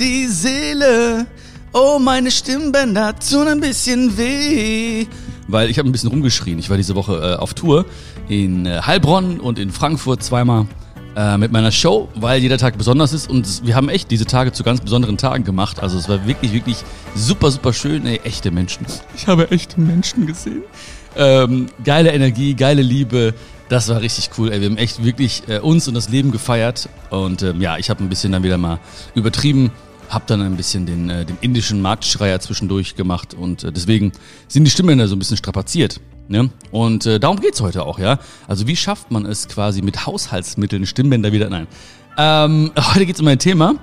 die Seele. Oh, meine Stimmbänder tun ein bisschen weh. Weil ich habe ein bisschen rumgeschrien. Ich war diese Woche äh, auf Tour in äh, Heilbronn und in Frankfurt zweimal äh, mit meiner Show, weil jeder Tag besonders ist und wir haben echt diese Tage zu ganz besonderen Tagen gemacht. Also es war wirklich, wirklich super, super schön. Ey, echte Menschen. Ich habe echte Menschen gesehen. Ähm, geile Energie, geile Liebe. Das war richtig cool. Ey. Wir haben echt wirklich äh, uns und das Leben gefeiert. Und ähm, ja, ich habe ein bisschen dann wieder mal übertrieben. Hab dann ein bisschen den, äh, den indischen Marktschreier zwischendurch gemacht und äh, deswegen sind die Stimmen da so ein bisschen strapaziert. Ne? Und äh, darum geht's heute auch, ja. Also wie schafft man es quasi mit Haushaltsmitteln Stimmbänder wieder? Nein. Ähm, heute geht's um ein Thema,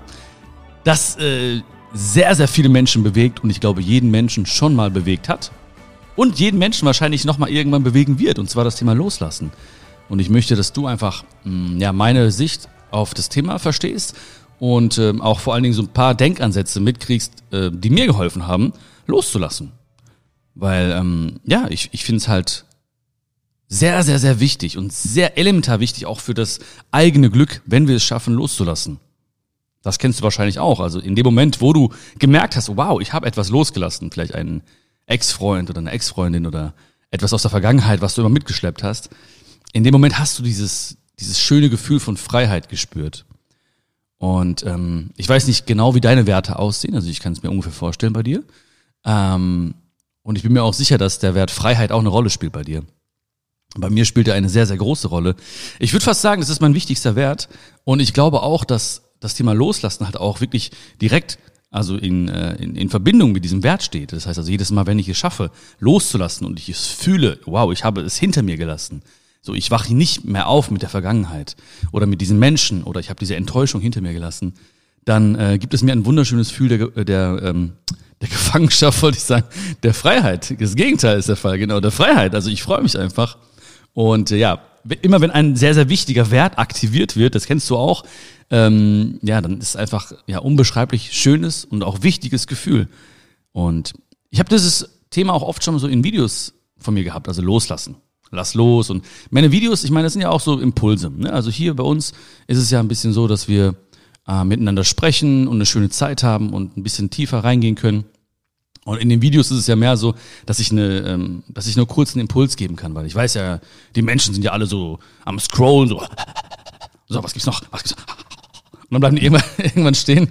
das äh, sehr, sehr viele Menschen bewegt und ich glaube jeden Menschen schon mal bewegt hat und jeden Menschen wahrscheinlich nochmal irgendwann bewegen wird, und zwar das Thema Loslassen. Und ich möchte, dass du einfach mh, ja, meine Sicht auf das Thema verstehst und ähm, auch vor allen Dingen so ein paar Denkansätze mitkriegst, äh, die mir geholfen haben, loszulassen. Weil, ähm, ja, ich, ich finde es halt sehr, sehr, sehr wichtig und sehr elementar wichtig auch für das eigene Glück, wenn wir es schaffen, loszulassen. Das kennst du wahrscheinlich auch. Also in dem Moment, wo du gemerkt hast, wow, ich habe etwas losgelassen, vielleicht einen Ex-Freund oder eine Ex-Freundin oder etwas aus der Vergangenheit, was du immer mitgeschleppt hast, in dem Moment hast du dieses, dieses schöne Gefühl von Freiheit gespürt. Und ähm, ich weiß nicht genau, wie deine Werte aussehen, also ich kann es mir ungefähr vorstellen bei dir. Ähm, und ich bin mir auch sicher, dass der Wert Freiheit auch eine Rolle spielt bei dir. Bei mir spielt er eine sehr, sehr große Rolle. Ich würde fast sagen, das ist mein wichtigster Wert. Und ich glaube auch, dass das Thema Loslassen halt auch wirklich direkt, also in, äh, in, in Verbindung mit diesem Wert steht. Das heißt also, jedes Mal, wenn ich es schaffe, loszulassen und ich es fühle, wow, ich habe es hinter mir gelassen. So, ich wache nicht mehr auf mit der Vergangenheit oder mit diesen Menschen oder ich habe diese Enttäuschung hinter mir gelassen, dann äh, gibt es mir ein wunderschönes Gefühl der, der ähm, der Gefangenschaft wollte ich sagen, der Freiheit. Das Gegenteil ist der Fall, genau, der Freiheit. Also ich freue mich einfach. Und äh, ja, immer wenn ein sehr, sehr wichtiger Wert aktiviert wird, das kennst du auch, ähm, ja, dann ist es einfach ja unbeschreiblich schönes und auch wichtiges Gefühl. Und ich habe dieses Thema auch oft schon so in Videos von mir gehabt, also loslassen. Lass los. Und meine Videos, ich meine, das sind ja auch so Impulse. Ne? Also hier bei uns ist es ja ein bisschen so, dass wir äh, miteinander sprechen und eine schöne Zeit haben und ein bisschen tiefer reingehen können. Und in den Videos ist es ja mehr so, dass ich eine, ähm, dass ich nur kurz einen Impuls geben kann, weil ich weiß ja, die Menschen sind ja alle so am Scrollen, so, so, was gibt's noch? Was gibt's noch? Und dann bleiben die irgendwann, irgendwann stehen.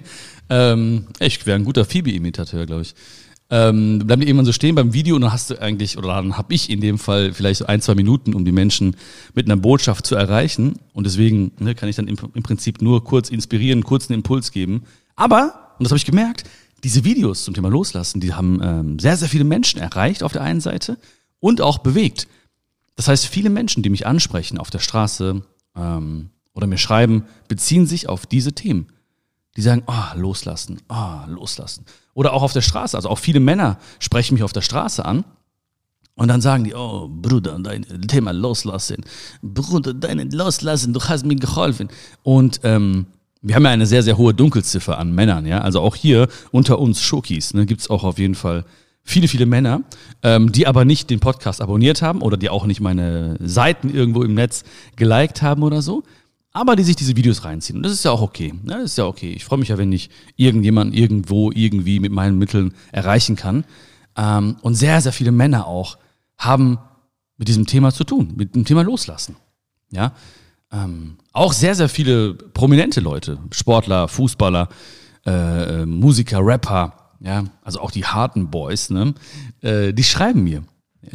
Ähm, ich wäre ein guter Phoebe-Imitateur, glaube ich. Ähm, bleiben die irgendwann so stehen beim Video und dann hast du eigentlich, oder dann habe ich in dem Fall vielleicht so ein, zwei Minuten, um die Menschen mit einer Botschaft zu erreichen. Und deswegen ne, kann ich dann im, im Prinzip nur kurz inspirieren, kurz einen Impuls geben. Aber, und das habe ich gemerkt, diese Videos zum Thema Loslassen, die haben ähm, sehr, sehr viele Menschen erreicht auf der einen Seite und auch bewegt. Das heißt, viele Menschen, die mich ansprechen auf der Straße ähm, oder mir schreiben, beziehen sich auf diese Themen. Die sagen, ah, oh, loslassen, ah, oh, loslassen. Oder auch auf der Straße. Also auch viele Männer sprechen mich auf der Straße an und dann sagen die, oh, Bruder, dein Thema loslassen. Bruder, dein loslassen, du hast mir geholfen. Und ähm, wir haben ja eine sehr, sehr hohe Dunkelziffer an Männern, ja. Also auch hier unter uns Schokis, ne, gibt es auch auf jeden Fall viele, viele Männer, ähm, die aber nicht den Podcast abonniert haben oder die auch nicht meine Seiten irgendwo im Netz geliked haben oder so, aber die sich diese Videos reinziehen. Und das ist ja auch okay. Ne? Das ist ja okay. Ich freue mich ja, wenn ich irgendjemand irgendwo irgendwie mit meinen Mitteln erreichen kann. Ähm, und sehr, sehr viele Männer auch haben mit diesem Thema zu tun, mit dem Thema Loslassen. Ja, ähm, auch sehr, sehr viele prominente Leute, Sportler, Fußballer, äh, äh, Musiker, Rapper, ja, also auch die harten Boys, ne, äh, die schreiben mir,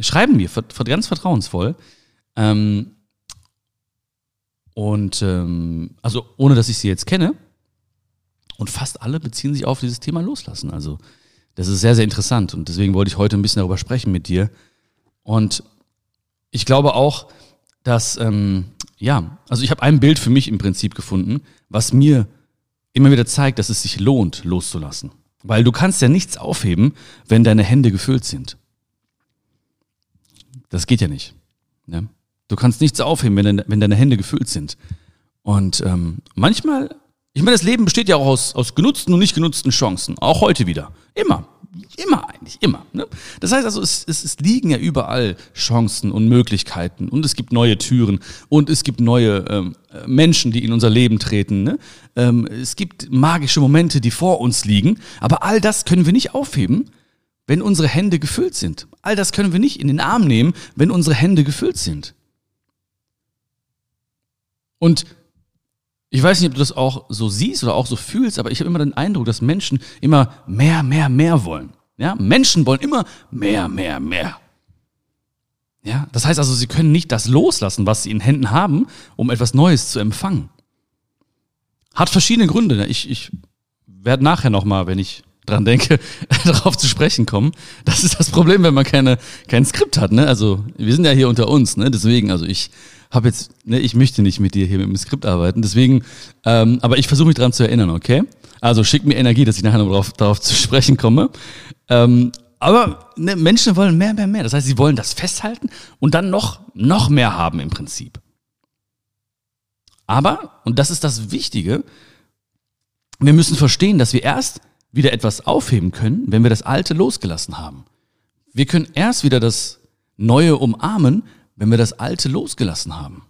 schreiben mir ganz vertrauensvoll. Ähm, und ähm, also ohne dass ich sie jetzt kenne. Und fast alle beziehen sich auf dieses Thema Loslassen. Also das ist sehr, sehr interessant. Und deswegen wollte ich heute ein bisschen darüber sprechen mit dir. Und ich glaube auch, dass ähm, ja, also ich habe ein Bild für mich im Prinzip gefunden, was mir immer wieder zeigt, dass es sich lohnt, loszulassen. Weil du kannst ja nichts aufheben, wenn deine Hände gefüllt sind. Das geht ja nicht. Ne? Du kannst nichts aufheben, wenn, deine, wenn deine Hände gefüllt sind. Und ähm, manchmal, ich meine, das Leben besteht ja auch aus, aus genutzten und nicht genutzten Chancen. Auch heute wieder. Immer. Immer eigentlich, immer. Ne? Das heißt also, es, es, es liegen ja überall Chancen und Möglichkeiten und es gibt neue Türen und es gibt neue ähm, Menschen, die in unser Leben treten. Ne? Ähm, es gibt magische Momente, die vor uns liegen, aber all das können wir nicht aufheben, wenn unsere Hände gefüllt sind. All das können wir nicht in den Arm nehmen, wenn unsere Hände gefüllt sind. Und ich weiß nicht, ob du das auch so siehst oder auch so fühlst, aber ich habe immer den Eindruck, dass Menschen immer mehr, mehr, mehr wollen. Ja, Menschen wollen immer mehr, mehr, mehr. Ja, das heißt also, sie können nicht das loslassen, was sie in Händen haben, um etwas Neues zu empfangen. Hat verschiedene Gründe. Ich, ich werde nachher nochmal, wenn ich dran denke, darauf zu sprechen kommen. Das ist das Problem, wenn man keine, kein Skript hat. Ne? Also wir sind ja hier unter uns, ne? deswegen, also ich habe jetzt, ne, ich möchte nicht mit dir hier mit dem Skript arbeiten, deswegen, ähm, aber ich versuche mich dran zu erinnern, okay? Also schick mir Energie, dass ich nachher noch darauf, darauf zu sprechen komme. Ähm, aber ne, Menschen wollen mehr, mehr, mehr. Das heißt, sie wollen das festhalten und dann noch, noch mehr haben im Prinzip. Aber, und das ist das Wichtige, wir müssen verstehen, dass wir erst wieder etwas aufheben können, wenn wir das Alte losgelassen haben. Wir können erst wieder das Neue umarmen, wenn wir das Alte losgelassen haben.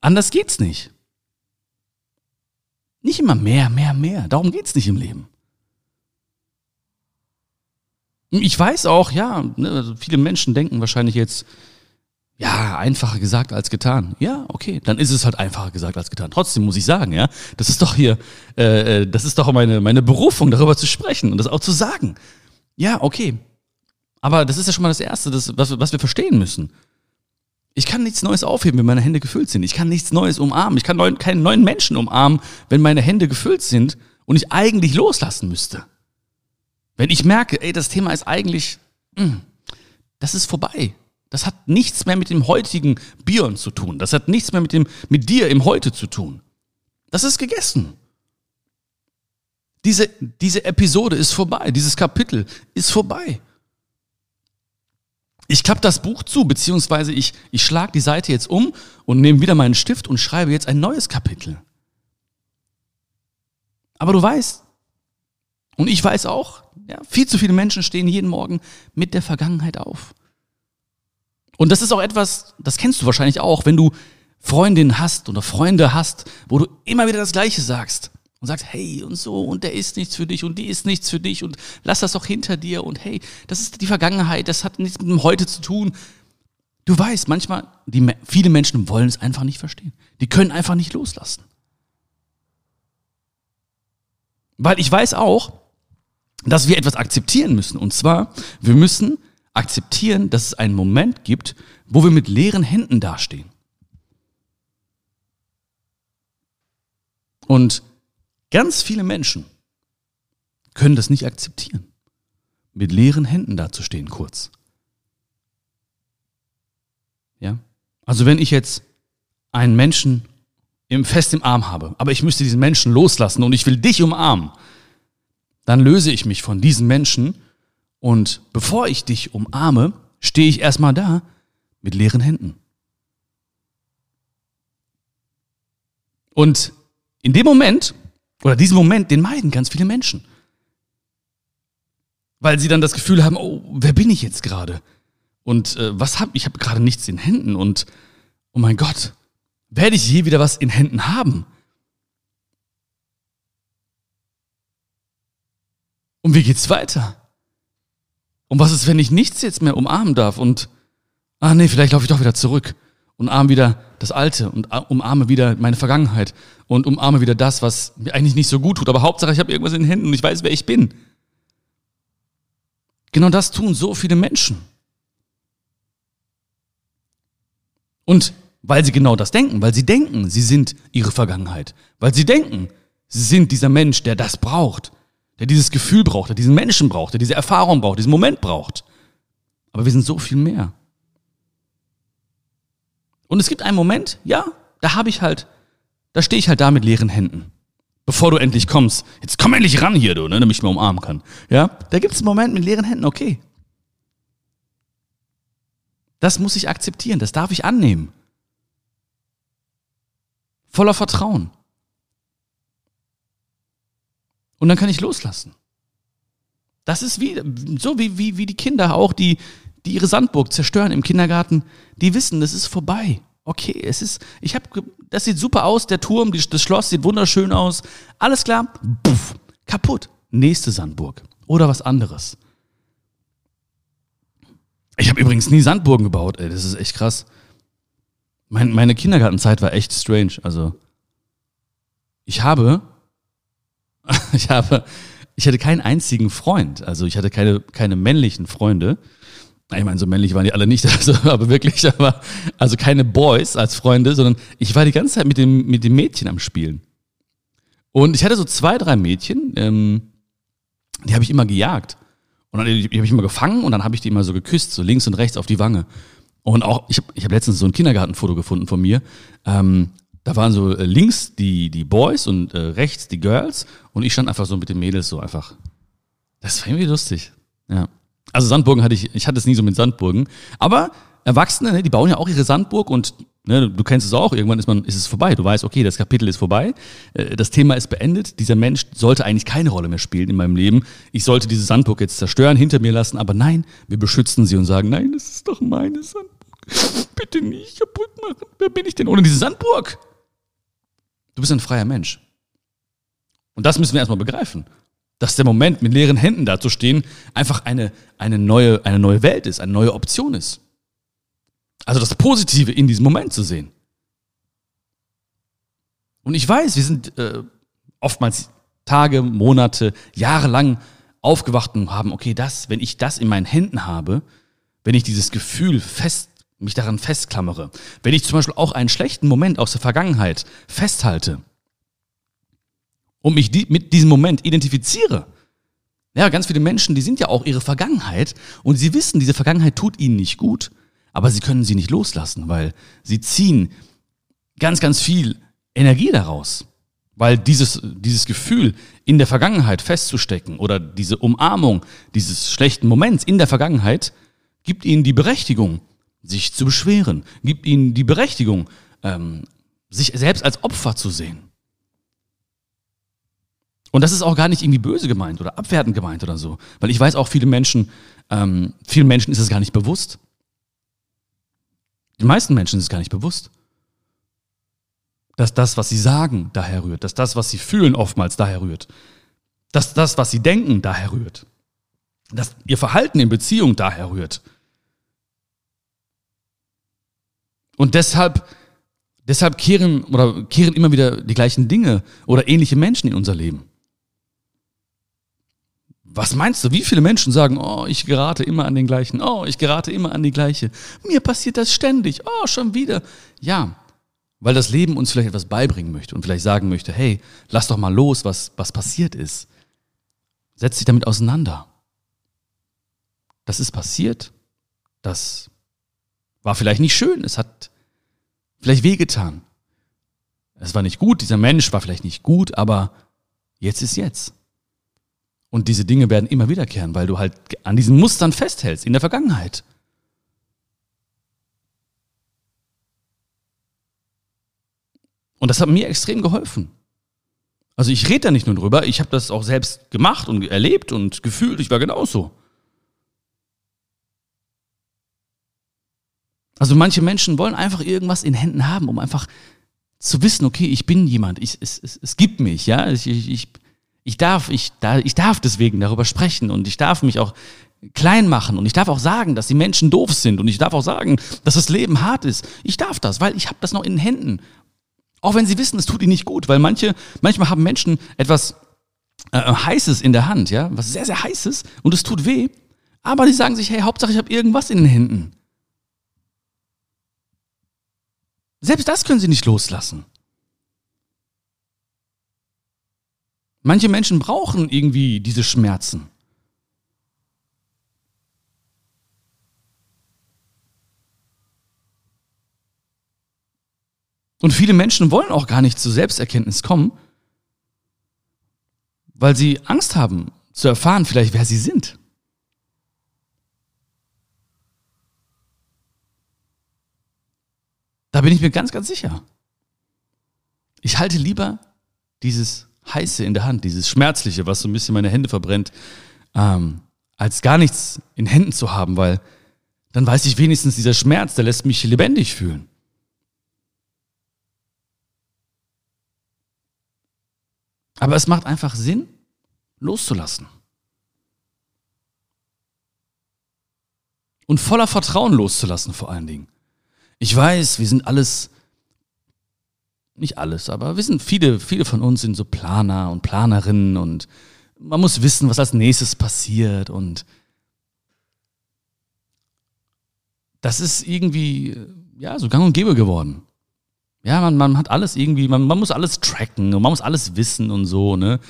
Anders geht's nicht. Nicht immer mehr, mehr, mehr. Darum geht's nicht im Leben. Ich weiß auch, ja, ne, also viele Menschen denken wahrscheinlich jetzt, ja, einfacher gesagt als getan. Ja, okay, dann ist es halt einfacher gesagt als getan. Trotzdem muss ich sagen, ja, das ist doch hier, äh, äh, das ist doch meine, meine Berufung, darüber zu sprechen und das auch zu sagen. Ja, okay. Aber das ist ja schon mal das Erste, das, was, was wir verstehen müssen. Ich kann nichts Neues aufheben, wenn meine Hände gefüllt sind. Ich kann nichts Neues umarmen. Ich kann neuen, keinen neuen Menschen umarmen, wenn meine Hände gefüllt sind und ich eigentlich loslassen müsste. Wenn ich merke, ey, das Thema ist eigentlich, mh, hm, das ist vorbei. Das hat nichts mehr mit dem heutigen Bion zu tun. Das hat nichts mehr mit, dem, mit dir im Heute zu tun. Das ist gegessen. Diese, diese Episode ist vorbei. Dieses Kapitel ist vorbei. Ich klappe das Buch zu, beziehungsweise ich, ich schlage die Seite jetzt um und nehme wieder meinen Stift und schreibe jetzt ein neues Kapitel. Aber du weißt, und ich weiß auch, ja, viel zu viele Menschen stehen jeden Morgen mit der Vergangenheit auf. Und das ist auch etwas, das kennst du wahrscheinlich auch, wenn du Freundinnen hast oder Freunde hast, wo du immer wieder das Gleiche sagst und sagst, hey und so und der ist nichts für dich und die ist nichts für dich und lass das doch hinter dir und hey, das ist die Vergangenheit, das hat nichts mit dem Heute zu tun. Du weißt, manchmal, die, viele Menschen wollen es einfach nicht verstehen. Die können einfach nicht loslassen. Weil ich weiß auch, dass wir etwas akzeptieren müssen. Und zwar, wir müssen akzeptieren, dass es einen Moment gibt, wo wir mit leeren Händen dastehen. Und ganz viele Menschen können das nicht akzeptieren, mit leeren Händen dazustehen kurz. Ja? Also wenn ich jetzt einen Menschen im, fest im Arm habe, aber ich müsste diesen Menschen loslassen und ich will dich umarmen, dann löse ich mich von diesem Menschen und bevor ich dich umarme, stehe ich erstmal da mit leeren Händen. Und in dem Moment, oder diesen Moment, den meiden ganz viele Menschen. Weil sie dann das Gefühl haben, oh, wer bin ich jetzt gerade? Und äh, was hab ich? habe gerade nichts in Händen und oh mein Gott, werde ich je wieder was in Händen haben? Und wie geht's weiter? Und was ist, wenn ich nichts jetzt mehr umarmen darf und, ah nee, vielleicht laufe ich doch wieder zurück und umarme wieder das Alte und umarme wieder meine Vergangenheit und umarme wieder das, was mir eigentlich nicht so gut tut. Aber Hauptsache, ich habe irgendwas in den Händen und ich weiß, wer ich bin. Genau das tun so viele Menschen. Und weil sie genau das denken, weil sie denken, sie sind ihre Vergangenheit, weil sie denken, sie sind dieser Mensch, der das braucht, der dieses Gefühl braucht, der diesen Menschen braucht, der diese Erfahrung braucht, diesen Moment braucht. Aber wir sind so viel mehr. Und es gibt einen Moment, ja, da habe ich halt, da stehe ich halt da mit leeren Händen. Bevor du endlich kommst. Jetzt komm endlich ran hier, du, ne, damit ich mir umarmen kann. Ja, da gibt es einen Moment mit leeren Händen, okay. Das muss ich akzeptieren, das darf ich annehmen. Voller Vertrauen. Und dann kann ich loslassen. Das ist wie, so wie, wie, wie die Kinder auch, die, die ihre Sandburg zerstören im Kindergarten, die wissen, das ist vorbei. Okay, es ist, ich habe, das sieht super aus, der Turm, das Schloss sieht wunderschön aus. Alles klar, puff, kaputt. Nächste Sandburg. Oder was anderes. Ich habe übrigens nie Sandburgen gebaut, ey, das ist echt krass. Mein, meine Kindergartenzeit war echt strange. Also, ich habe, ich habe, ich hatte keinen einzigen Freund. Also, ich hatte keine, keine männlichen Freunde. Ich meine, so männlich waren die alle nicht, also, aber wirklich, aber, also keine Boys als Freunde, sondern ich war die ganze Zeit mit dem, mit dem Mädchen am Spielen. Und ich hatte so zwei, drei Mädchen, ähm, die habe ich immer gejagt. Und dann die, habe ich immer gefangen und dann habe ich die immer so geküsst, so links und rechts auf die Wange. Und auch, ich habe ich hab letztens so ein Kindergartenfoto gefunden von mir. Ähm, da waren so äh, links die, die Boys und äh, rechts die Girls und ich stand einfach so mit den Mädels so einfach. Das war irgendwie lustig. Ja. Also Sandburgen hatte ich, ich hatte es nie so mit Sandburgen. Aber Erwachsene, ne, die bauen ja auch ihre Sandburg und ne, du kennst es auch, irgendwann ist man, ist es vorbei. Du weißt, okay, das Kapitel ist vorbei, äh, das Thema ist beendet, dieser Mensch sollte eigentlich keine Rolle mehr spielen in meinem Leben. Ich sollte diese Sandburg jetzt zerstören, hinter mir lassen, aber nein, wir beschützen sie und sagen, nein, das ist doch meine Sandburg. Bitte nicht kaputt machen. Wer bin ich denn ohne diese Sandburg? Du bist ein freier Mensch. Und das müssen wir erstmal begreifen. Dass der Moment, mit leeren Händen dazustehen, einfach eine, eine, neue, eine neue Welt ist, eine neue Option ist. Also das Positive in diesem Moment zu sehen. Und ich weiß, wir sind äh, oftmals Tage, Monate, Jahre lang aufgewacht und haben, okay, das, wenn ich das in meinen Händen habe, wenn ich dieses Gefühl fest, mich daran festklammere, wenn ich zum Beispiel auch einen schlechten Moment aus der Vergangenheit festhalte und mich die, mit diesem Moment identifiziere, ja, ganz viele Menschen, die sind ja auch ihre Vergangenheit und sie wissen, diese Vergangenheit tut ihnen nicht gut aber sie können sie nicht loslassen, weil sie ziehen ganz, ganz viel Energie daraus. Weil dieses, dieses Gefühl in der Vergangenheit festzustecken oder diese Umarmung dieses schlechten Moments in der Vergangenheit gibt ihnen die Berechtigung, sich zu beschweren, gibt ihnen die Berechtigung, ähm, sich selbst als Opfer zu sehen. Und das ist auch gar nicht irgendwie böse gemeint oder abwertend gemeint oder so. Weil ich weiß auch, viele Menschen, ähm, vielen Menschen ist es gar nicht bewusst. Die meisten Menschen ist es gar nicht bewusst. Dass das, was sie sagen, daher rührt. Dass das, was sie fühlen, oftmals daher rührt. Dass das, was sie denken, daher rührt. Dass ihr Verhalten in Beziehung daher rührt. Und deshalb, deshalb kehren oder kehren immer wieder die gleichen Dinge oder ähnliche Menschen in unser Leben. Was meinst du, wie viele Menschen sagen, oh, ich gerate immer an den gleichen, oh, ich gerate immer an die gleiche. Mir passiert das ständig, oh, schon wieder. Ja, weil das Leben uns vielleicht etwas beibringen möchte und vielleicht sagen möchte, hey, lass doch mal los, was, was passiert ist. Setz dich damit auseinander. Das ist passiert. Das war vielleicht nicht schön. Es hat vielleicht wehgetan. Es war nicht gut. Dieser Mensch war vielleicht nicht gut, aber jetzt ist jetzt. Und diese Dinge werden immer wiederkehren, weil du halt an diesen Mustern festhältst in der Vergangenheit. Und das hat mir extrem geholfen. Also ich rede da nicht nur drüber, ich habe das auch selbst gemacht und erlebt und gefühlt, ich war genauso. Also manche Menschen wollen einfach irgendwas in Händen haben, um einfach zu wissen, okay, ich bin jemand, ich, es, es, es gibt mich, ja, ich, ich, ich ich darf, ich, da, ich darf deswegen darüber sprechen und ich darf mich auch klein machen und ich darf auch sagen, dass die Menschen doof sind und ich darf auch sagen, dass das Leben hart ist. Ich darf das, weil ich habe das noch in den Händen. Auch wenn sie wissen, es tut ihnen nicht gut, weil manche, manchmal haben Menschen etwas äh, Heißes in der Hand, ja, was sehr, sehr Heißes und es tut weh, aber sie sagen sich, hey, Hauptsache ich habe irgendwas in den Händen. Selbst das können sie nicht loslassen. Manche Menschen brauchen irgendwie diese Schmerzen. Und viele Menschen wollen auch gar nicht zur Selbsterkenntnis kommen, weil sie Angst haben zu erfahren, vielleicht wer sie sind. Da bin ich mir ganz, ganz sicher. Ich halte lieber dieses Heiße in der Hand, dieses Schmerzliche, was so ein bisschen meine Hände verbrennt, ähm, als gar nichts in Händen zu haben, weil dann weiß ich wenigstens, dieser Schmerz, der lässt mich lebendig fühlen. Aber es macht einfach Sinn, loszulassen. Und voller Vertrauen loszulassen vor allen Dingen. Ich weiß, wir sind alles, nicht alles, aber wir sind viele, viele von uns sind so Planer und Planerinnen und man muss wissen, was als nächstes passiert und das ist irgendwie, ja, so gang und gäbe geworden. Ja, man, man hat alles irgendwie, man, man muss alles tracken und man muss alles wissen und so, ne?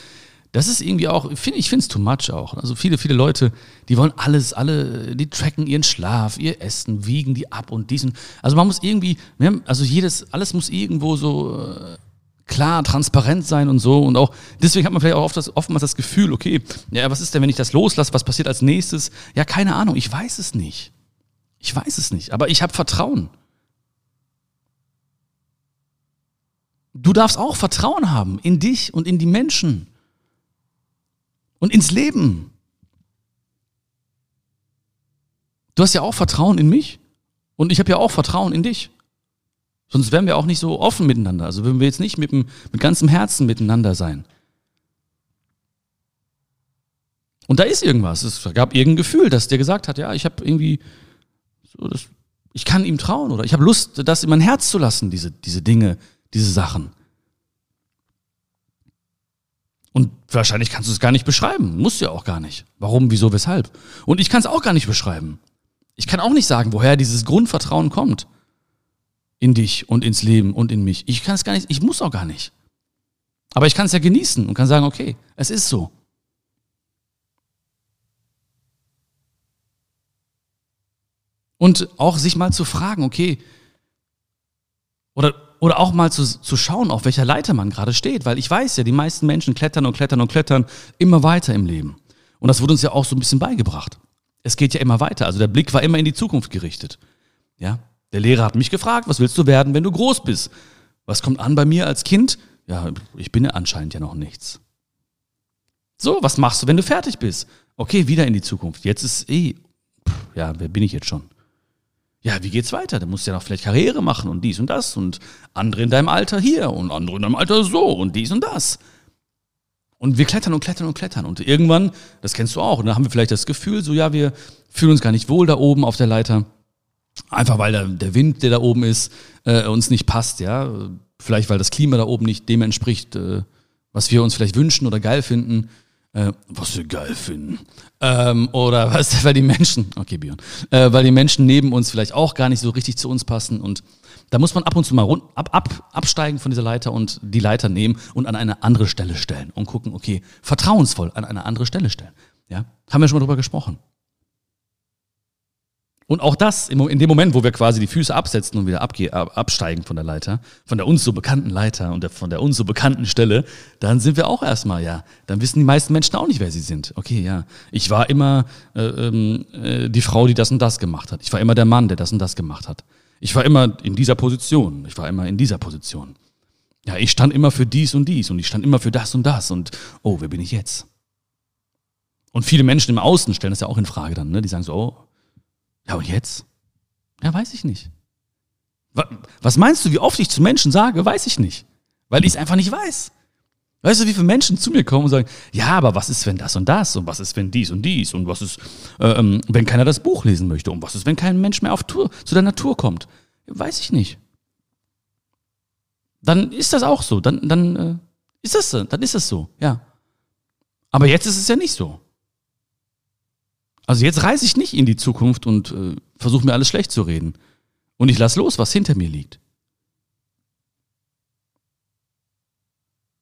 Das ist irgendwie auch, find, ich finde es too much auch. Also viele, viele Leute, die wollen alles, alle, die tracken ihren Schlaf, ihr Essen, wiegen die ab und diesen. Also man muss irgendwie, also jedes, alles muss irgendwo so äh, klar, transparent sein und so. Und auch, deswegen hat man vielleicht auch oft das, oftmals das Gefühl, okay, ja, was ist denn, wenn ich das loslasse, was passiert als nächstes? Ja, keine Ahnung, ich weiß es nicht. Ich weiß es nicht, aber ich habe Vertrauen. Du darfst auch Vertrauen haben in dich und in die Menschen und ins Leben. Du hast ja auch Vertrauen in mich und ich habe ja auch Vertrauen in dich. Sonst wären wir auch nicht so offen miteinander. Also würden wir jetzt nicht mit, mit ganzem Herzen miteinander sein. Und da ist irgendwas. Es gab irgendein Gefühl, das dir gesagt hat, ja, ich habe irgendwie, so das, ich kann ihm trauen oder ich habe Lust, das in mein Herz zu lassen, diese, diese Dinge, diese Sachen. Und wahrscheinlich kannst du es gar nicht beschreiben. Musst du ja auch gar nicht. Warum, wieso, weshalb. Und ich kann es auch gar nicht beschreiben. Ich kann auch nicht sagen, woher dieses Grundvertrauen kommt. In dich und ins Leben und in mich. Ich kann es gar nicht, ich muss auch gar nicht. Aber ich kann es ja genießen und kann sagen, okay, es ist so. Und auch sich mal zu fragen, okay, oder oder auch mal zu, zu schauen, auf welcher Leiter man gerade steht, weil ich weiß ja, die meisten Menschen klettern und klettern und klettern immer weiter im Leben. Und das wurde uns ja auch so ein bisschen beigebracht. Es geht ja immer weiter. Also der Blick war immer in die Zukunft gerichtet. Ja, der Lehrer hat mich gefragt, was willst du werden, wenn du groß bist? Was kommt an bei mir als Kind? Ja, ich bin ja anscheinend ja noch nichts. So, was machst du, wenn du fertig bist? Okay, wieder in die Zukunft. Jetzt ist eh, ja, wer bin ich jetzt schon? Ja, wie geht's weiter? Du musst ja noch vielleicht Karriere machen und dies und das und andere in deinem Alter hier und andere in deinem Alter so und dies und das. Und wir klettern und klettern und klettern. Und irgendwann, das kennst du auch, und da haben wir vielleicht das Gefühl, so ja, wir fühlen uns gar nicht wohl da oben auf der Leiter. Einfach weil der, der Wind, der da oben ist, äh, uns nicht passt, ja. Vielleicht weil das Klima da oben nicht dem entspricht, äh, was wir uns vielleicht wünschen oder geil finden äh, was wir geil finden. Ähm, oder was, weil die Menschen, okay, Björn, äh, weil die Menschen neben uns vielleicht auch gar nicht so richtig zu uns passen und da muss man ab und zu mal rund, ab, ab, absteigen von dieser Leiter und die Leiter nehmen und an eine andere Stelle stellen und gucken, okay, vertrauensvoll an eine andere Stelle stellen. Ja, haben wir schon mal drüber gesprochen. Und auch das, in dem Moment, wo wir quasi die Füße absetzen und wieder absteigen von der Leiter, von der uns so bekannten Leiter und der, von der uns so bekannten Stelle, dann sind wir auch erstmal, ja, dann wissen die meisten Menschen auch nicht, wer sie sind. Okay, ja, ich war immer äh, ähm, äh, die Frau, die das und das gemacht hat. Ich war immer der Mann, der das und das gemacht hat. Ich war immer in dieser Position. Ich war immer in dieser Position. Ja, ich stand immer für dies und dies und ich stand immer für das und das und oh, wer bin ich jetzt? Und viele Menschen im Außen stellen das ja auch in Frage dann, ne? Die sagen so, oh, ja, und jetzt? Ja, weiß ich nicht. Was meinst du, wie oft ich zu Menschen sage, weiß ich nicht. Weil ich es einfach nicht weiß. Weißt du, wie viele Menschen zu mir kommen und sagen, ja, aber was ist, wenn das und das und was ist, wenn dies und dies und was ist, äh, ähm, wenn keiner das Buch lesen möchte und was ist, wenn kein Mensch mehr auf Tour, zu der Natur kommt? Weiß ich nicht. Dann ist das auch so. Dann, dann äh, ist das so. Dann ist es so, ja. Aber jetzt ist es ja nicht so. Also jetzt reise ich nicht in die Zukunft und äh, versuche mir alles schlecht zu reden. Und ich lasse los, was hinter mir liegt.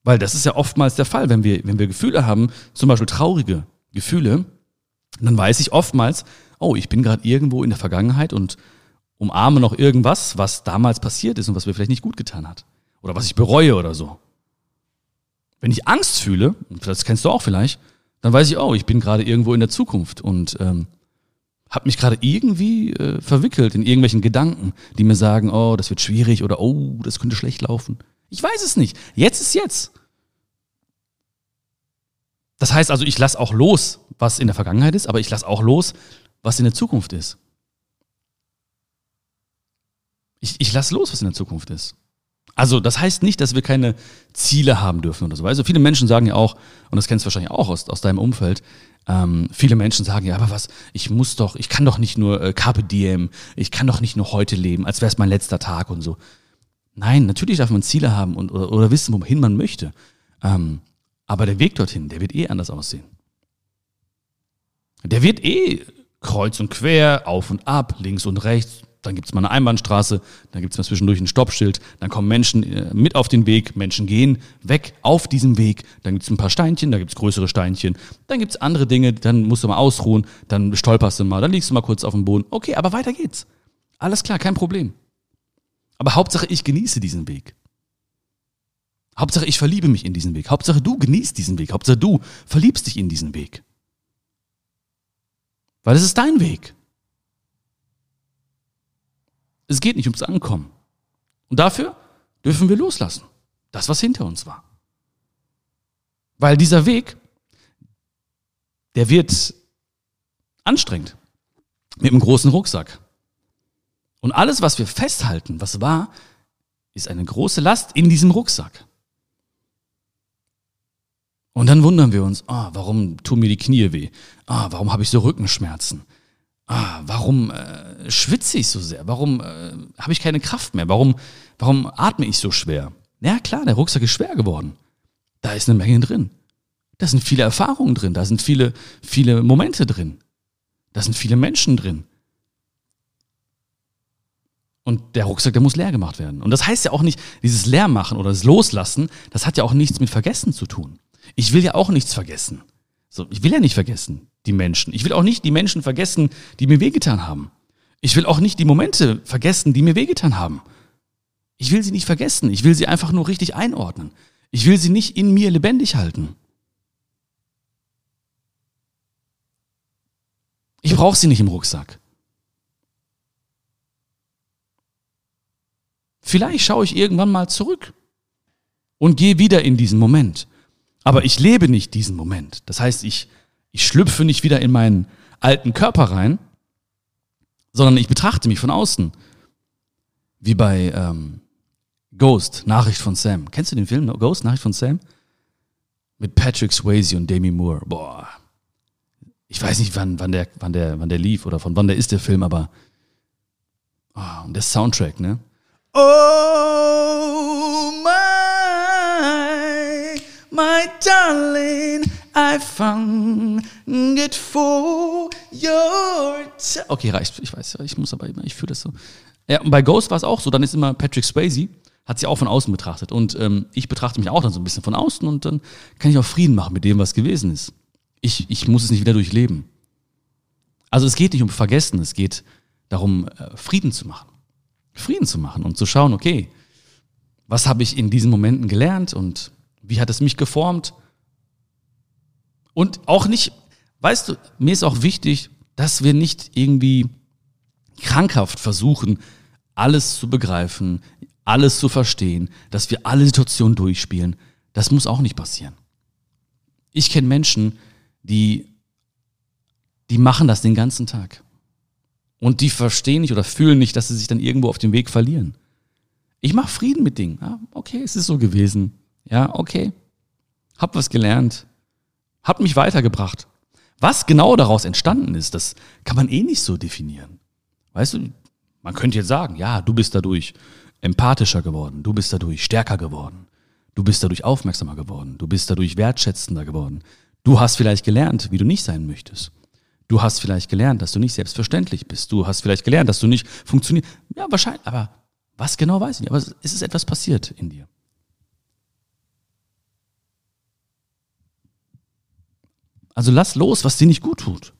Weil das ist ja oftmals der Fall, wenn wir, wenn wir Gefühle haben, zum Beispiel traurige Gefühle, dann weiß ich oftmals, oh, ich bin gerade irgendwo in der Vergangenheit und umarme noch irgendwas, was damals passiert ist und was mir vielleicht nicht gut getan hat. Oder was ich bereue oder so. Wenn ich Angst fühle, das kennst du auch vielleicht, dann weiß ich, oh, ich bin gerade irgendwo in der Zukunft und ähm, habe mich gerade irgendwie äh, verwickelt in irgendwelchen Gedanken, die mir sagen, oh, das wird schwierig oder oh, das könnte schlecht laufen. Ich weiß es nicht. Jetzt ist jetzt. Das heißt also, ich lasse auch los, was in der Vergangenheit ist, aber ich lasse auch los, was in der Zukunft ist. Ich, ich lasse los, was in der Zukunft ist. Also das heißt nicht, dass wir keine Ziele haben dürfen oder so. Also viele Menschen sagen ja auch, und das kennst du wahrscheinlich auch aus, aus deinem Umfeld, ähm, viele Menschen sagen ja, aber was, ich muss doch, ich kann doch nicht nur äh, Carpe Diem, ich kann doch nicht nur heute leben, als wäre es mein letzter Tag und so. Nein, natürlich darf man Ziele haben und, oder, oder wissen, wohin man möchte. Ähm, aber der Weg dorthin, der wird eh anders aussehen. Der wird eh kreuz und quer, auf und ab, links und rechts, dann gibt es mal eine Einbahnstraße, dann gibt es mal zwischendurch ein Stoppschild, dann kommen Menschen äh, mit auf den Weg, Menschen gehen weg auf diesem Weg, dann gibt es ein paar Steinchen, da gibt es größere Steinchen, dann gibt es andere Dinge, dann musst du mal ausruhen, dann stolperst du mal, dann liegst du mal kurz auf dem Boden. Okay, aber weiter geht's. Alles klar, kein Problem. Aber Hauptsache, ich genieße diesen Weg. Hauptsache, ich verliebe mich in diesen Weg. Hauptsache, du genießt diesen Weg. Hauptsache, du verliebst dich in diesen Weg. Weil es ist dein Weg. Es geht nicht ums Ankommen. Und dafür dürfen wir loslassen. Das, was hinter uns war. Weil dieser Weg, der wird anstrengend. Mit einem großen Rucksack. Und alles, was wir festhalten, was war, ist eine große Last in diesem Rucksack. Und dann wundern wir uns, ah, warum tun mir die Knie weh? Ah, warum habe ich so Rückenschmerzen? Ah, warum äh, schwitze ich so sehr? Warum äh, habe ich keine Kraft mehr? Warum, warum atme ich so schwer? Ja klar, der Rucksack ist schwer geworden. Da ist eine Menge drin. Da sind viele Erfahrungen drin, da sind viele, viele Momente drin. Da sind viele Menschen drin. Und der Rucksack, der muss leer gemacht werden. Und das heißt ja auch nicht, dieses Leermachen oder das Loslassen, das hat ja auch nichts mit Vergessen zu tun. Ich will ja auch nichts vergessen. So, ich will ja nicht vergessen, die Menschen. Ich will auch nicht die Menschen vergessen, die mir wehgetan haben. Ich will auch nicht die Momente vergessen, die mir wehgetan haben. Ich will sie nicht vergessen. Ich will sie einfach nur richtig einordnen. Ich will sie nicht in mir lebendig halten. Ich brauche sie nicht im Rucksack. Vielleicht schaue ich irgendwann mal zurück und gehe wieder in diesen Moment. Aber ich lebe nicht diesen Moment. Das heißt, ich, ich schlüpfe nicht wieder in meinen alten Körper rein, sondern ich betrachte mich von außen. Wie bei ähm, Ghost, Nachricht von Sam. Kennst du den Film Ghost, Nachricht von Sam? Mit Patrick Swayze und Demi Moore. Boah. Ich weiß nicht, wann, wann, der, wann, der, wann der lief oder von wann der ist der Film, aber. Oh, und der Soundtrack, ne? Oh my, darling, I found it for your time. Okay, reicht. Ich weiß, ich muss aber immer, ich fühle das so. Ja, und bei Ghost war es auch so. Dann ist immer Patrick Swayze, hat sie auch von außen betrachtet. Und ähm, ich betrachte mich auch dann so ein bisschen von außen und dann kann ich auch Frieden machen mit dem, was gewesen ist. Ich, ich muss es nicht wieder durchleben. Also es geht nicht um Vergessen, es geht darum, äh, Frieden zu machen. Frieden zu machen und zu schauen, okay, was habe ich in diesen Momenten gelernt und wie hat es mich geformt? Und auch nicht, weißt du, mir ist auch wichtig, dass wir nicht irgendwie krankhaft versuchen, alles zu begreifen, alles zu verstehen, dass wir alle Situationen durchspielen. Das muss auch nicht passieren. Ich kenne Menschen, die, die machen das den ganzen Tag. Und die verstehen nicht oder fühlen nicht, dass sie sich dann irgendwo auf dem Weg verlieren. Ich mache Frieden mit Dingen. Ja, okay, es ist so gewesen. Ja, okay. Hab was gelernt hat mich weitergebracht. Was genau daraus entstanden ist, das kann man eh nicht so definieren. Weißt du, man könnte jetzt sagen, ja, du bist dadurch empathischer geworden, du bist dadurch stärker geworden, du bist dadurch aufmerksamer geworden, du bist dadurch wertschätzender geworden. Du hast vielleicht gelernt, wie du nicht sein möchtest. Du hast vielleicht gelernt, dass du nicht selbstverständlich bist. Du hast vielleicht gelernt, dass du nicht funktionierst. Ja, wahrscheinlich, aber was genau weiß ich nicht. Aber es ist etwas passiert in dir. Also lass los, was dir nicht gut tut.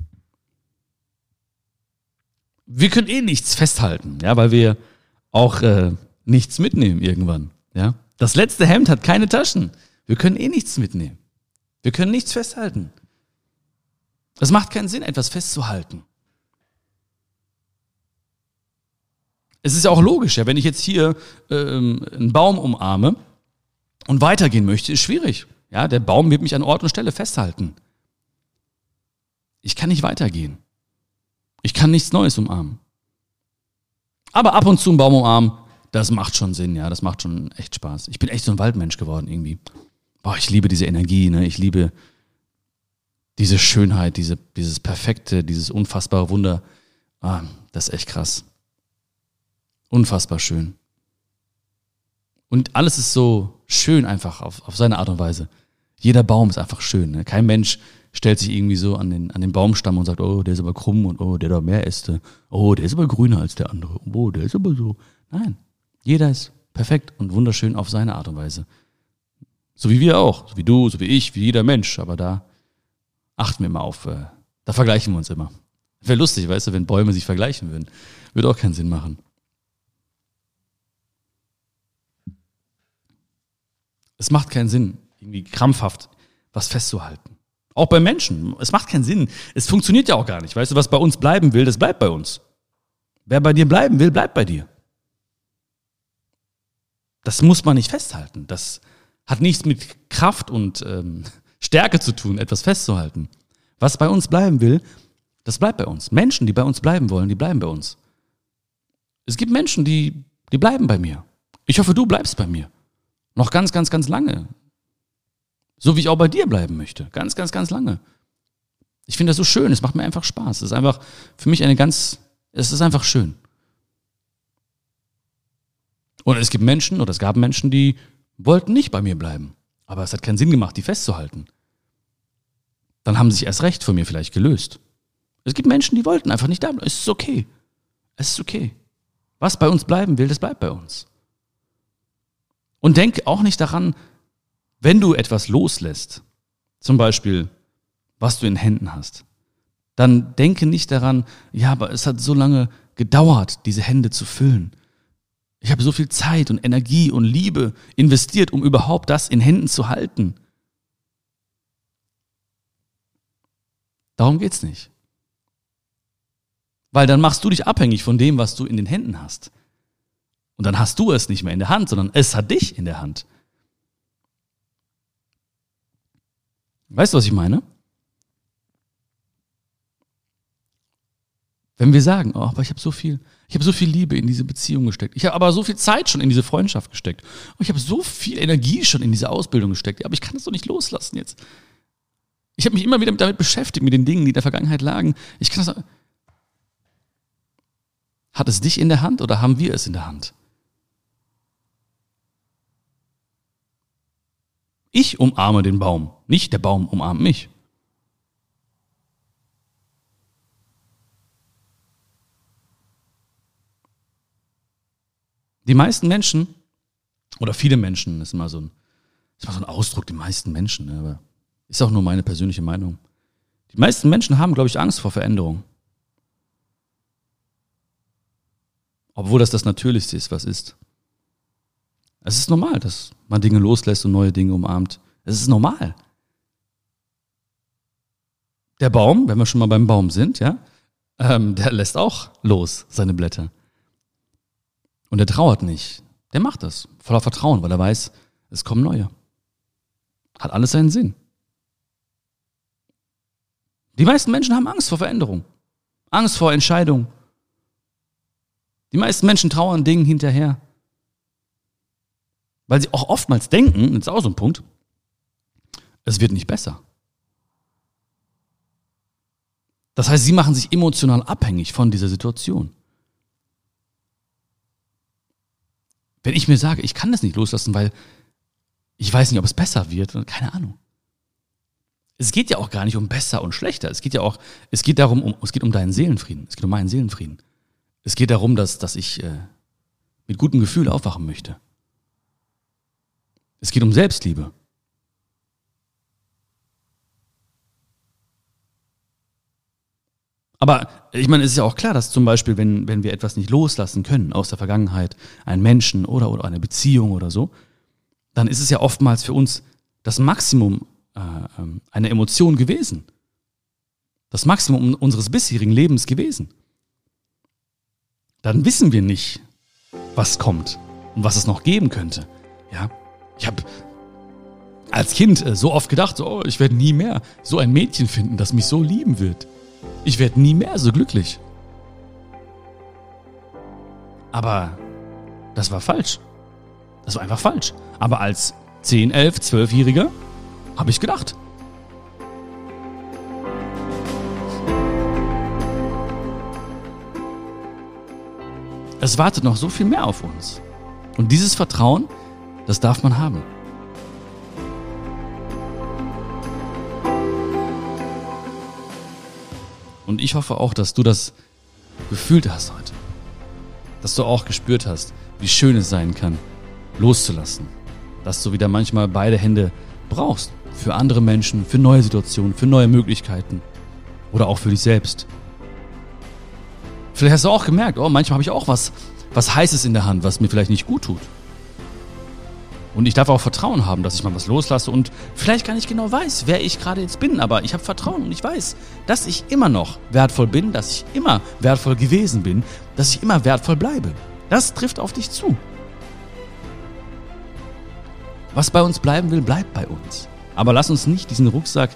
Wir können eh nichts festhalten, ja, weil wir auch äh, nichts mitnehmen irgendwann. Ja, das letzte Hemd hat keine Taschen. Wir können eh nichts mitnehmen. Wir können nichts festhalten. Es macht keinen Sinn, etwas festzuhalten. Es ist ja auch logisch, ja, wenn ich jetzt hier ähm, einen Baum umarme und weitergehen möchte, ist schwierig. Ja, der Baum wird mich an Ort und Stelle festhalten. Ich kann nicht weitergehen. Ich kann nichts Neues umarmen. Aber ab und zu einen Baum umarmen, das macht schon Sinn, ja, das macht schon echt Spaß. Ich bin echt so ein Waldmensch geworden irgendwie. Boah, ich liebe diese Energie, ne? Ich liebe diese Schönheit, diese, dieses Perfekte, dieses unfassbare Wunder. Ah, das ist echt krass. Unfassbar schön. Und alles ist so schön einfach auf, auf seine Art und Weise. Jeder Baum ist einfach schön. Ne? Kein Mensch stellt sich irgendwie so an den, an den Baumstamm und sagt, oh, der ist aber krumm und oh, der hat mehr Äste. Oh, der ist aber grüner als der andere. Oh, der ist aber so. Nein. Jeder ist perfekt und wunderschön auf seine Art und Weise. So wie wir auch. So wie du, so wie ich, wie jeder Mensch. Aber da achten wir mal auf. Äh, da vergleichen wir uns immer. Wäre lustig, weißt du, wenn Bäume sich vergleichen würden. Würde auch keinen Sinn machen. Es macht keinen Sinn, irgendwie krampfhaft was festzuhalten. Auch bei Menschen. Es macht keinen Sinn. Es funktioniert ja auch gar nicht. Weißt du, was bei uns bleiben will, das bleibt bei uns. Wer bei dir bleiben will, bleibt bei dir. Das muss man nicht festhalten. Das hat nichts mit Kraft und ähm, Stärke zu tun, etwas festzuhalten. Was bei uns bleiben will, das bleibt bei uns. Menschen, die bei uns bleiben wollen, die bleiben bei uns. Es gibt Menschen, die, die bleiben bei mir. Ich hoffe, du bleibst bei mir. Noch ganz, ganz, ganz lange. So wie ich auch bei dir bleiben möchte. Ganz, ganz, ganz lange. Ich finde das so schön. Es macht mir einfach Spaß. Es ist einfach für mich eine ganz, es ist einfach schön. Und es gibt Menschen oder es gab Menschen, die wollten nicht bei mir bleiben. Aber es hat keinen Sinn gemacht, die festzuhalten. Dann haben sie sich erst recht von mir vielleicht gelöst. Es gibt Menschen, die wollten einfach nicht da bleiben. Es ist okay. Es ist okay. Was bei uns bleiben will, das bleibt bei uns. Und denk auch nicht daran, wenn du etwas loslässt, zum Beispiel, was du in Händen hast, dann denke nicht daran, ja, aber es hat so lange gedauert, diese Hände zu füllen. Ich habe so viel Zeit und Energie und Liebe investiert, um überhaupt das in Händen zu halten. Darum geht's nicht. Weil dann machst du dich abhängig von dem, was du in den Händen hast. Und dann hast du es nicht mehr in der Hand, sondern es hat dich in der Hand. Weißt du, was ich meine? Wenn wir sagen, oh, aber ich habe so viel, ich habe so viel Liebe in diese Beziehung gesteckt. Ich habe aber so viel Zeit schon in diese Freundschaft gesteckt. Und ich habe so viel Energie schon in diese Ausbildung gesteckt. Aber ich kann das doch nicht loslassen jetzt. Ich habe mich immer wieder damit beschäftigt, mit den Dingen, die in der Vergangenheit lagen. Ich kann das. Hat es dich in der Hand oder haben wir es in der Hand? Ich umarme den Baum, nicht der Baum umarmt mich. Die meisten Menschen, oder viele Menschen, ist immer so ein, ist immer so ein Ausdruck, die meisten Menschen, ne, aber ist auch nur meine persönliche Meinung. Die meisten Menschen haben, glaube ich, Angst vor Veränderung. Obwohl das das Natürlichste ist, was ist. Es ist normal, dass man Dinge loslässt und neue Dinge umarmt. Es ist normal. Der Baum, wenn wir schon mal beim Baum sind, ja, ähm, der lässt auch los seine Blätter. Und der trauert nicht. Der macht das voller Vertrauen, weil er weiß, es kommen neue. Hat alles seinen Sinn. Die meisten Menschen haben Angst vor Veränderung, Angst vor Entscheidung. Die meisten Menschen trauern Dingen hinterher. Weil sie auch oftmals denken, das ist auch so ein Punkt, es wird nicht besser. Das heißt, sie machen sich emotional abhängig von dieser Situation. Wenn ich mir sage, ich kann das nicht loslassen, weil ich weiß nicht, ob es besser wird, keine Ahnung. Es geht ja auch gar nicht um besser und schlechter. Es geht ja auch, es geht darum, um, es geht um deinen Seelenfrieden. Es geht um meinen Seelenfrieden. Es geht darum, dass, dass ich äh, mit gutem Gefühl aufwachen möchte. Es geht um Selbstliebe. Aber ich meine, es ist ja auch klar, dass zum Beispiel, wenn, wenn wir etwas nicht loslassen können aus der Vergangenheit, einen Menschen oder, oder eine Beziehung oder so, dann ist es ja oftmals für uns das Maximum äh, ähm, einer Emotion gewesen. Das Maximum unseres bisherigen Lebens gewesen. Dann wissen wir nicht, was kommt und was es noch geben könnte. Ja, ich habe als Kind äh, so oft gedacht, oh, ich werde nie mehr so ein Mädchen finden, das mich so lieben wird. Ich werde nie mehr so glücklich. Aber das war falsch. Das war einfach falsch. Aber als 10, 11, 12-Jähriger habe ich gedacht. Es wartet noch so viel mehr auf uns. Und dieses Vertrauen, das darf man haben. Und ich hoffe auch, dass du das gefühlt hast heute. Dass du auch gespürt hast, wie schön es sein kann, loszulassen. Dass du wieder manchmal beide Hände brauchst. Für andere Menschen, für neue Situationen, für neue Möglichkeiten. Oder auch für dich selbst. Vielleicht hast du auch gemerkt, oh, manchmal habe ich auch was, was Heißes in der Hand, was mir vielleicht nicht gut tut. Und ich darf auch Vertrauen haben, dass ich mal was loslasse und vielleicht gar nicht genau weiß, wer ich gerade jetzt bin, aber ich habe Vertrauen und ich weiß, dass ich immer noch wertvoll bin, dass ich immer wertvoll gewesen bin, dass ich immer wertvoll bleibe. Das trifft auf dich zu. Was bei uns bleiben will, bleibt bei uns. Aber lass uns nicht diesen Rucksack,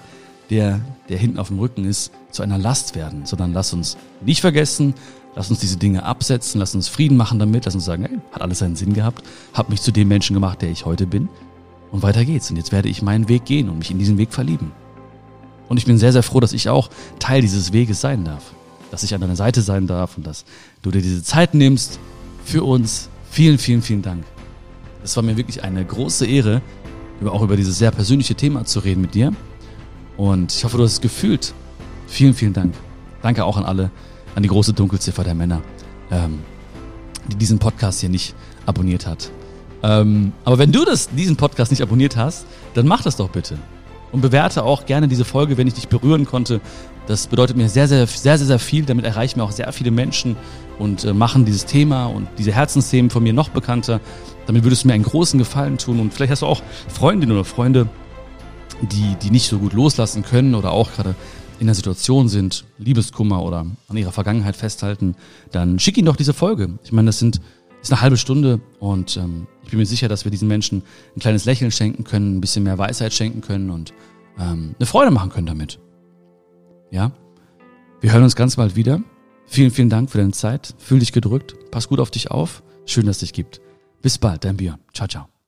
der, der hinten auf dem Rücken ist, zu einer Last werden, sondern lass uns nicht vergessen, Lass uns diese Dinge absetzen, lass uns Frieden machen damit, lass uns sagen, hey, hat alles seinen Sinn gehabt, hab mich zu dem Menschen gemacht, der ich heute bin. Und weiter geht's. Und jetzt werde ich meinen Weg gehen und mich in diesen Weg verlieben. Und ich bin sehr, sehr froh, dass ich auch Teil dieses Weges sein darf. Dass ich an deiner Seite sein darf und dass du dir diese Zeit nimmst für uns. Vielen, vielen, vielen Dank. Es war mir wirklich eine große Ehre, auch über dieses sehr persönliche Thema zu reden mit dir. Und ich hoffe, du hast es gefühlt. Vielen, vielen Dank. Danke auch an alle, an die große Dunkelziffer der Männer, ähm, die diesen Podcast hier nicht abonniert hat. Ähm, aber wenn du das, diesen Podcast nicht abonniert hast, dann mach das doch bitte. Und bewerte auch gerne diese Folge, wenn ich dich berühren konnte. Das bedeutet mir sehr, sehr, sehr, sehr, sehr viel. Damit erreichen wir auch sehr viele Menschen und äh, machen dieses Thema und diese Herzensthemen von mir noch bekannter. Damit würdest du mir einen großen Gefallen tun. Und vielleicht hast du auch Freundinnen oder Freunde, die, die nicht so gut loslassen können oder auch gerade in der Situation sind, Liebeskummer oder an ihrer Vergangenheit festhalten, dann schick ihnen doch diese Folge. Ich meine, das sind ist eine halbe Stunde und ähm, ich bin mir sicher, dass wir diesen Menschen ein kleines Lächeln schenken können, ein bisschen mehr Weisheit schenken können und ähm, eine Freude machen können damit. Ja, wir hören uns ganz bald wieder. Vielen, vielen Dank für deine Zeit. Fühl dich gedrückt. Pass gut auf dich auf. Schön, dass es dich gibt. Bis bald, dein Björn. Ciao, ciao.